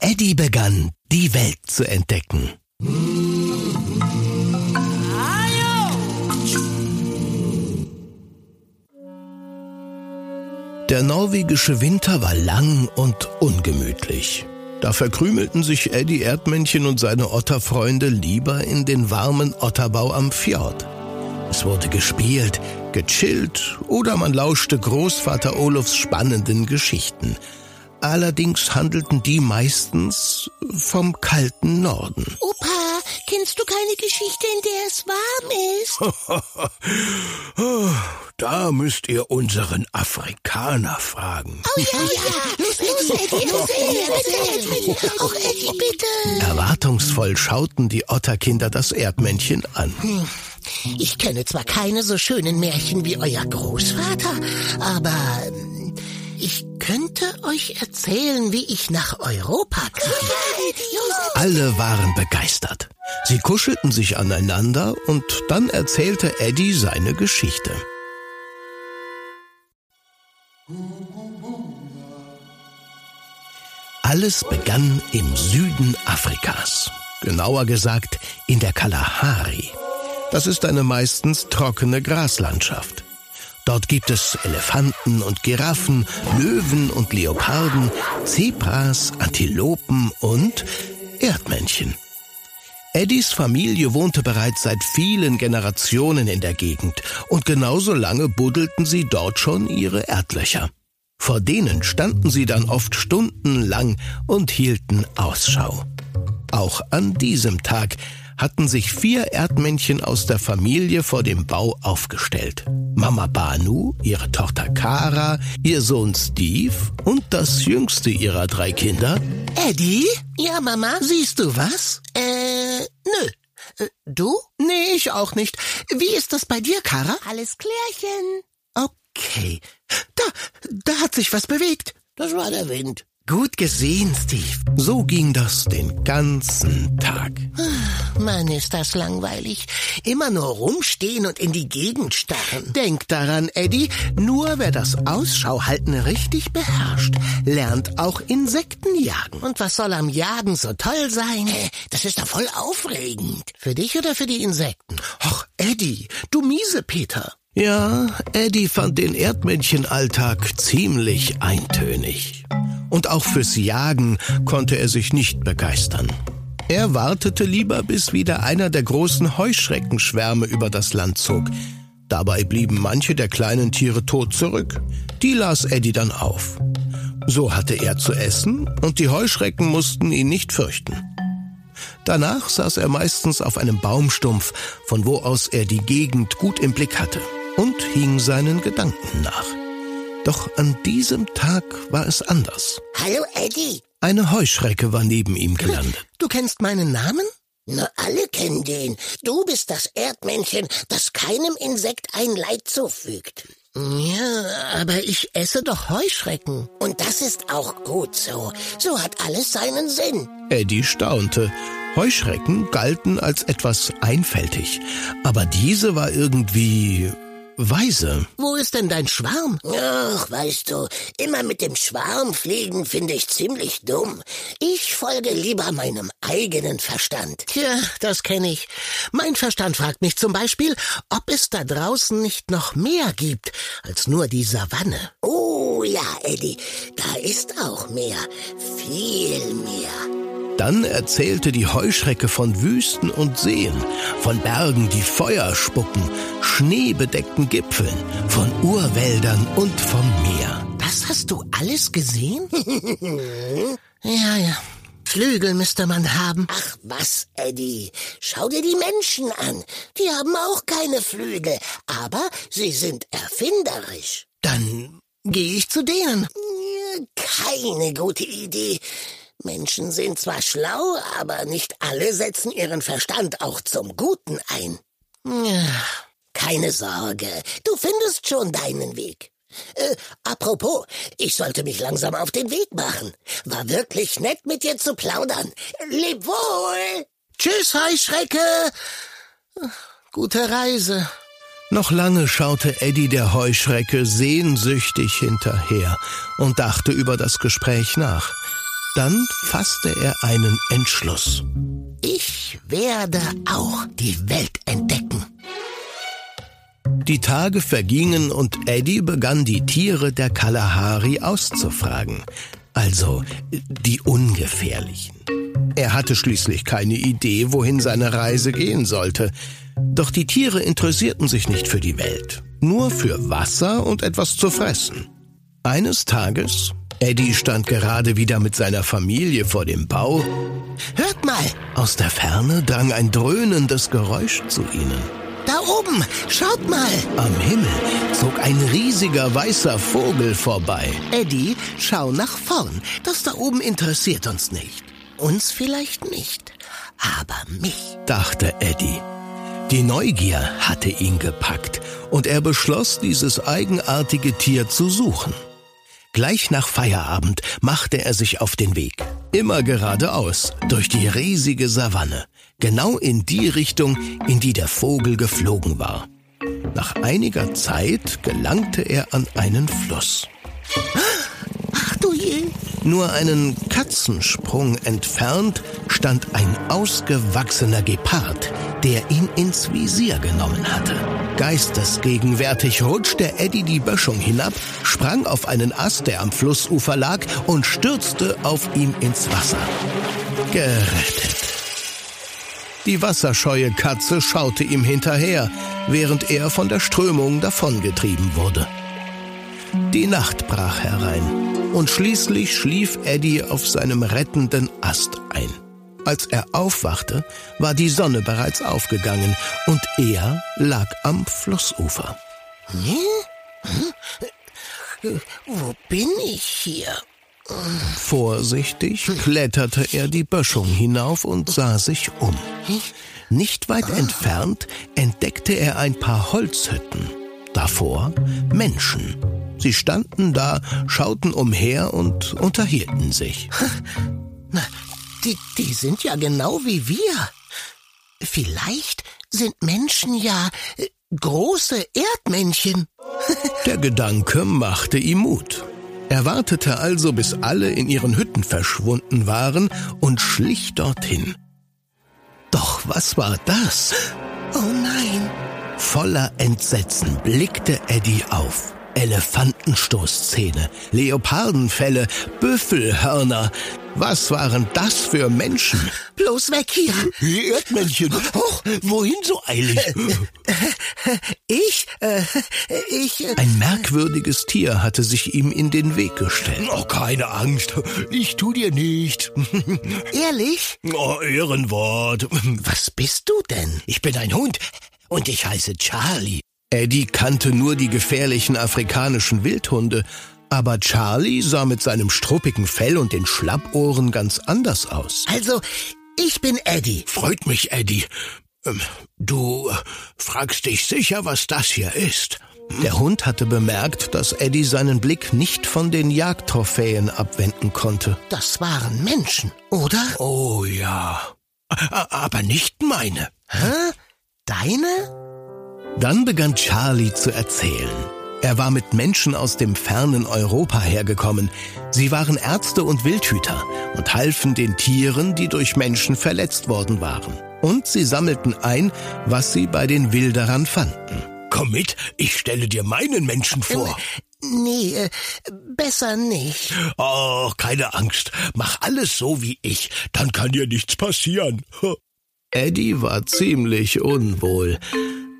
Eddie begann, die Welt zu entdecken. Der norwegische Winter war lang und ungemütlich. Da verkrümelten sich Eddie Erdmännchen und seine Otterfreunde lieber in den warmen Otterbau am Fjord. Es wurde gespielt, gechillt oder man lauschte Großvater Olofs spannenden Geschichten. Allerdings handelten die meistens vom kalten Norden. Opa, kennst du keine Geschichte, in der es warm ist? da müsst ihr unseren Afrikaner fragen. Oh ja, ja. Los, los, Eddie, los, Eddie, bitte. Auch Eddie, bitte. Erwartungsvoll schauten die Otterkinder das Erdmännchen an. Hm. Ich kenne zwar keine so schönen Märchen wie euer Großvater, aber ich könnte euch erzählen, wie ich nach Europa kam. Alle waren begeistert. Sie kuschelten sich aneinander und dann erzählte Eddie seine Geschichte. Alles begann im Süden Afrikas, genauer gesagt in der Kalahari. Das ist eine meistens trockene Graslandschaft. Dort gibt es Elefanten und Giraffen, Löwen und Leoparden, Zebras, Antilopen und Erdmännchen. Eddies Familie wohnte bereits seit vielen Generationen in der Gegend und genauso lange buddelten sie dort schon ihre Erdlöcher. Vor denen standen sie dann oft stundenlang und hielten Ausschau. Auch an diesem Tag hatten sich vier Erdmännchen aus der Familie vor dem Bau aufgestellt. Mama Banu, ihre Tochter Kara, ihr Sohn Steve und das jüngste ihrer drei Kinder. Eddie? Ja, Mama? Siehst du was? Äh, nö. Äh, du? Nee, ich auch nicht. Wie ist das bei dir, Kara? Alles klärchen. Okay. Da, da hat sich was bewegt. Das war der Wind. Gut gesehen, Steve. So ging das den ganzen Tag. Mann, ist das langweilig. Immer nur rumstehen und in die Gegend starren. Denk daran, Eddie, nur wer das Ausschauhalten richtig beherrscht, lernt auch Insekten jagen. Und was soll am Jagen so toll sein? Das ist doch voll aufregend. Für dich oder für die Insekten? Ach, Eddie, du miese Peter. Ja, Eddie fand den Erdmännchenalltag ziemlich eintönig. Und auch fürs Jagen konnte er sich nicht begeistern. Er wartete lieber, bis wieder einer der großen Heuschreckenschwärme über das Land zog. Dabei blieben manche der kleinen Tiere tot zurück. Die las Eddie dann auf. So hatte er zu essen und die Heuschrecken mussten ihn nicht fürchten. Danach saß er meistens auf einem Baumstumpf, von wo aus er die Gegend gut im Blick hatte und hing seinen Gedanken nach. Doch an diesem Tag war es anders. Hallo Eddie. Eine Heuschrecke war neben ihm gelandet. Du kennst meinen Namen? Na, alle kennen den. Du bist das Erdmännchen, das keinem Insekt ein Leid zufügt. Ja, aber ich esse doch Heuschrecken. Und das ist auch gut so. So hat alles seinen Sinn. Eddie staunte. Heuschrecken galten als etwas einfältig, aber diese war irgendwie Weise. Wo ist denn dein Schwarm? Ach, weißt du, immer mit dem Schwarm fliegen finde ich ziemlich dumm. Ich folge lieber meinem eigenen Verstand. Tja, das kenne ich. Mein Verstand fragt mich zum Beispiel, ob es da draußen nicht noch mehr gibt als nur die Savanne. Oh ja, Eddie, da ist auch mehr. Viel mehr. Dann erzählte die Heuschrecke von Wüsten und Seen, von Bergen, die Feuer spucken, schneebedeckten Gipfeln, von Urwäldern und vom Meer. Das hast du alles gesehen? ja, ja. Flügel müsste man haben. Ach was, Eddie. Schau dir die Menschen an. Die haben auch keine Flügel, aber sie sind erfinderisch. Dann gehe ich zu denen. Keine gute Idee. Menschen sind zwar schlau, aber nicht alle setzen ihren Verstand auch zum Guten ein. Keine Sorge, du findest schon deinen Weg. Äh, apropos, ich sollte mich langsam auf den Weg machen. War wirklich nett mit dir zu plaudern. Leb wohl! Tschüss, Heuschrecke! Gute Reise. Noch lange schaute Eddie der Heuschrecke sehnsüchtig hinterher und dachte über das Gespräch nach. Dann fasste er einen Entschluss. Ich werde auch die Welt entdecken. Die Tage vergingen und Eddie begann die Tiere der Kalahari auszufragen. Also die ungefährlichen. Er hatte schließlich keine Idee, wohin seine Reise gehen sollte. Doch die Tiere interessierten sich nicht für die Welt, nur für Wasser und etwas zu fressen. Eines Tages, Eddie stand gerade wieder mit seiner Familie vor dem Bau. Hört mal! Aus der Ferne drang ein dröhnendes Geräusch zu ihnen. Da oben, schaut mal! Am Himmel zog ein riesiger weißer Vogel vorbei. Eddie, schau nach vorn. Das da oben interessiert uns nicht. Uns vielleicht nicht, aber mich, dachte Eddie. Die Neugier hatte ihn gepackt und er beschloss, dieses eigenartige Tier zu suchen. Gleich nach Feierabend machte er sich auf den Weg, immer geradeaus, durch die riesige Savanne, genau in die Richtung, in die der Vogel geflogen war. Nach einiger Zeit gelangte er an einen Fluss. Ach du je! Nur einen Katzensprung entfernt stand ein ausgewachsener Gepard, der ihn ins Visier genommen hatte. Geistesgegenwärtig rutschte Eddie die Böschung hinab, sprang auf einen Ast, der am Flussufer lag, und stürzte auf ihm ins Wasser. Gerettet. Die wasserscheue Katze schaute ihm hinterher, während er von der Strömung davongetrieben wurde. Die Nacht brach herein und schließlich schlief Eddie auf seinem rettenden Ast ein. Als er aufwachte, war die Sonne bereits aufgegangen und er lag am Flussufer. Hm? Hm? Wo bin ich hier? Vorsichtig kletterte er die Böschung hinauf und sah sich um. Nicht weit entfernt entdeckte er ein paar Holzhütten. Davor Menschen. Sie standen da, schauten umher und unterhielten sich. Na, die, die sind ja genau wie wir. Vielleicht sind Menschen ja äh, große Erdmännchen. Der Gedanke machte ihm Mut. Er wartete also, bis alle in ihren Hütten verschwunden waren und schlich dorthin. Doch was war das? Oh nein! Voller Entsetzen blickte Eddie auf. Elefantenstoßzähne, Leopardenfelle, Büffelhörner. Was waren das für Menschen? Bloß weg hier! Erdmännchen, hoch, wohin so eilig? Ich, äh, ich... Äh, Ein merkwürdiges Tier hatte sich ihm in den Weg gestellt. Oh, keine Angst, ich tu dir nicht. Ehrlich? Oh, Ehrenwort. Was bist du denn? Ich bin ein Hund und ich heiße Charlie. Eddie kannte nur die gefährlichen afrikanischen Wildhunde, aber Charlie sah mit seinem struppigen Fell und den Schlappohren ganz anders aus. Also, ich bin Eddie. Freut mich, Eddie. Ähm, du fragst dich sicher, was das hier ist. Der Hund hatte bemerkt, dass Eddie seinen Blick nicht von den Jagdtrophäen abwenden konnte. Das waren Menschen, oder? Oh ja. Aber nicht meine. Hä? Deine? Dann begann Charlie zu erzählen. Er war mit Menschen aus dem fernen Europa hergekommen. Sie waren Ärzte und Wildhüter und halfen den Tieren, die durch Menschen verletzt worden waren. Und sie sammelten ein, was sie bei den Wilderern fanden. Komm mit, ich stelle dir meinen Menschen vor. Nee, äh, besser nicht. Oh, keine Angst. Mach alles so wie ich, dann kann dir nichts passieren. Eddie war ziemlich unwohl.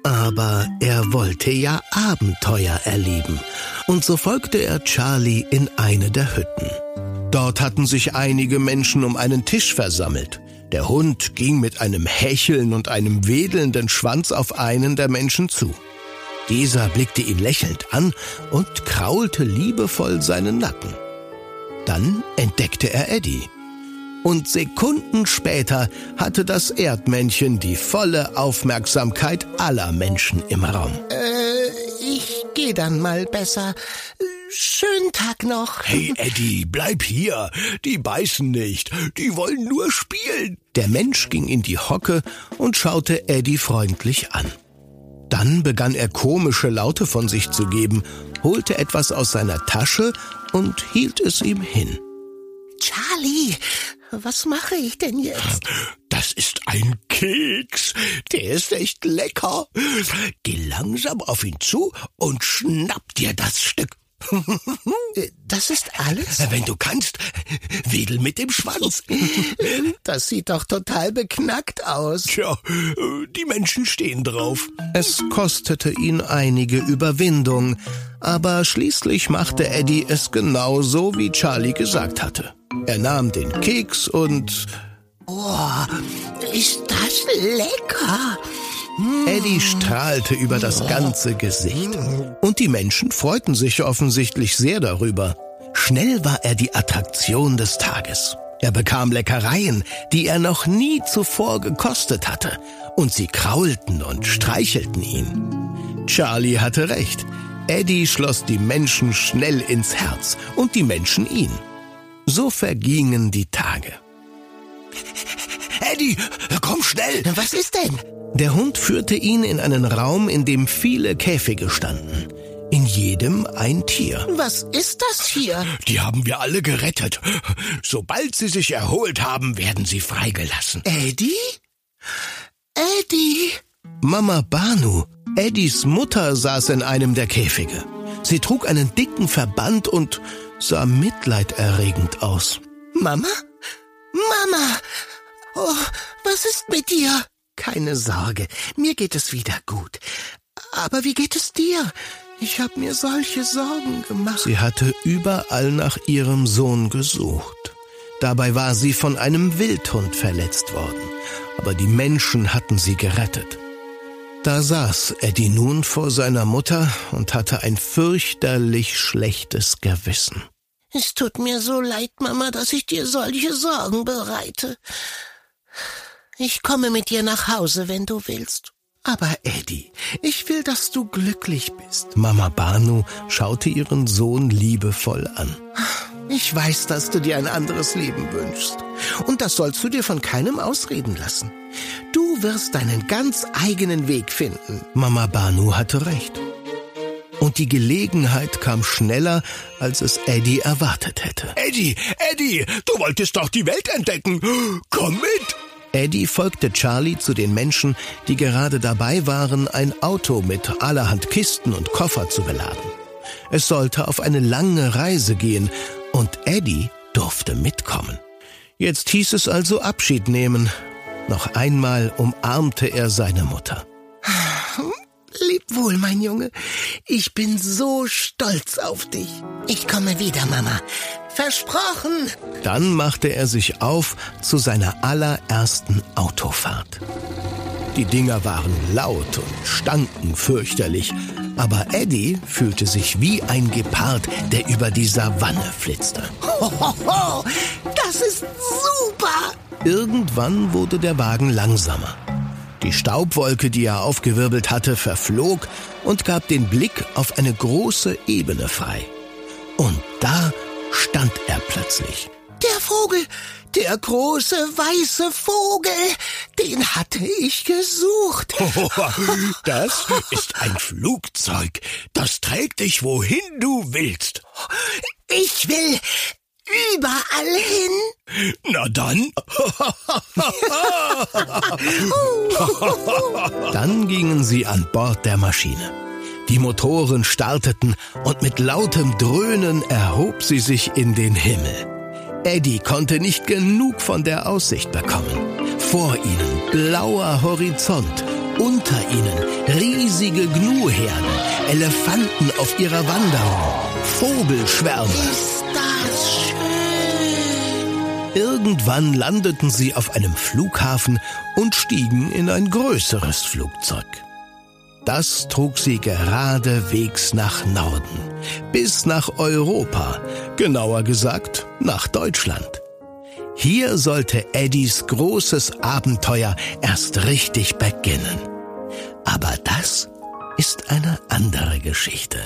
Aber er wollte ja Abenteuer erleben. Und so folgte er Charlie in eine der Hütten. Dort hatten sich einige Menschen um einen Tisch versammelt. Der Hund ging mit einem Hecheln und einem wedelnden Schwanz auf einen der Menschen zu. Dieser blickte ihn lächelnd an und kraulte liebevoll seinen Nacken. Dann entdeckte er Eddie und Sekunden später hatte das Erdmännchen die volle Aufmerksamkeit aller Menschen im Raum. Äh, ich geh dann mal besser. Schönen Tag noch. Hey Eddie, bleib hier. Die beißen nicht. Die wollen nur spielen. Der Mensch ging in die Hocke und schaute Eddie freundlich an. Dann begann er komische Laute von sich zu geben, holte etwas aus seiner Tasche und hielt es ihm hin. Charlie, was mache ich denn jetzt? Das ist ein Keks. Der ist echt lecker. Geh langsam auf ihn zu und schnapp dir das Stück. Das ist alles? Wenn du kannst, wedel mit dem Schwanz. Das sieht doch total beknackt aus. Tja, die Menschen stehen drauf. Es kostete ihn einige Überwindung, aber schließlich machte Eddie es genauso, wie Charlie gesagt hatte. Er nahm den Keks und... Oh, ist das lecker! Eddie strahlte über das ganze Gesicht. Und die Menschen freuten sich offensichtlich sehr darüber. Schnell war er die Attraktion des Tages. Er bekam Leckereien, die er noch nie zuvor gekostet hatte, und sie kraulten und streichelten ihn. Charlie hatte recht. Eddie schloss die Menschen schnell ins Herz und die Menschen ihn. So vergingen die Tage. Eddie, komm schnell! Was ist denn? Der Hund führte ihn in einen Raum, in dem viele Käfige standen. In jedem ein Tier. Was ist das hier? Die haben wir alle gerettet. Sobald sie sich erholt haben, werden sie freigelassen. Eddie? Eddie? Mama Banu, Eddies Mutter, saß in einem der Käfige. Sie trug einen dicken Verband und sah mitleiderregend aus. Mama? Mama! Oh, was ist mit dir? Keine Sorge, mir geht es wieder gut. Aber wie geht es dir? Ich habe mir solche Sorgen gemacht. Sie hatte überall nach ihrem Sohn gesucht. Dabei war sie von einem Wildhund verletzt worden, aber die Menschen hatten sie gerettet. Da saß Eddie nun vor seiner Mutter und hatte ein fürchterlich schlechtes Gewissen. Es tut mir so leid, Mama, dass ich dir solche Sorgen bereite. Ich komme mit dir nach Hause, wenn du willst. Aber Eddie, ich will, dass du glücklich bist. Mama Banu schaute ihren Sohn liebevoll an. Ich weiß, dass du dir ein anderes Leben wünschst. Und das sollst du dir von keinem ausreden lassen. Du wirst deinen ganz eigenen Weg finden. Mama Banu hatte recht. Und die Gelegenheit kam schneller, als es Eddie erwartet hätte. Eddie, Eddie, du wolltest doch die Welt entdecken. Komm mit! Eddie folgte Charlie zu den Menschen, die gerade dabei waren, ein Auto mit allerhand Kisten und Koffer zu beladen. Es sollte auf eine lange Reise gehen und Eddie durfte mitkommen. Jetzt hieß es also Abschied nehmen. Noch einmal umarmte er seine Mutter. Leb wohl, mein Junge. Ich bin so stolz auf dich. Ich komme wieder, Mama. Versprochen. Dann machte er sich auf zu seiner allerersten Autofahrt. Die Dinger waren laut und stanken fürchterlich, aber Eddie fühlte sich wie ein Gepard, der über die Savanne flitzte. Hohoho, das ist super! Irgendwann wurde der Wagen langsamer. Die Staubwolke, die er aufgewirbelt hatte, verflog und gab den Blick auf eine große Ebene frei. Und da stand er plötzlich. Der Vogel, der große weiße Vogel, den hatte ich gesucht. Das ist ein Flugzeug. Das trägt dich wohin du willst. Ich will überall hin. Na dann. Dann gingen sie an Bord der Maschine. Die Motoren starteten und mit lautem Dröhnen erhob sie sich in den Himmel. Eddie konnte nicht genug von der Aussicht bekommen. Vor ihnen blauer Horizont, unter ihnen riesige Gnuherden, Elefanten auf ihrer Wanderung, Vogelschwärme. Irgendwann landeten sie auf einem Flughafen und stiegen in ein größeres Flugzeug. Das trug sie geradewegs nach Norden, bis nach Europa, genauer gesagt nach Deutschland. Hier sollte Eddies großes Abenteuer erst richtig beginnen. Aber das ist eine andere Geschichte.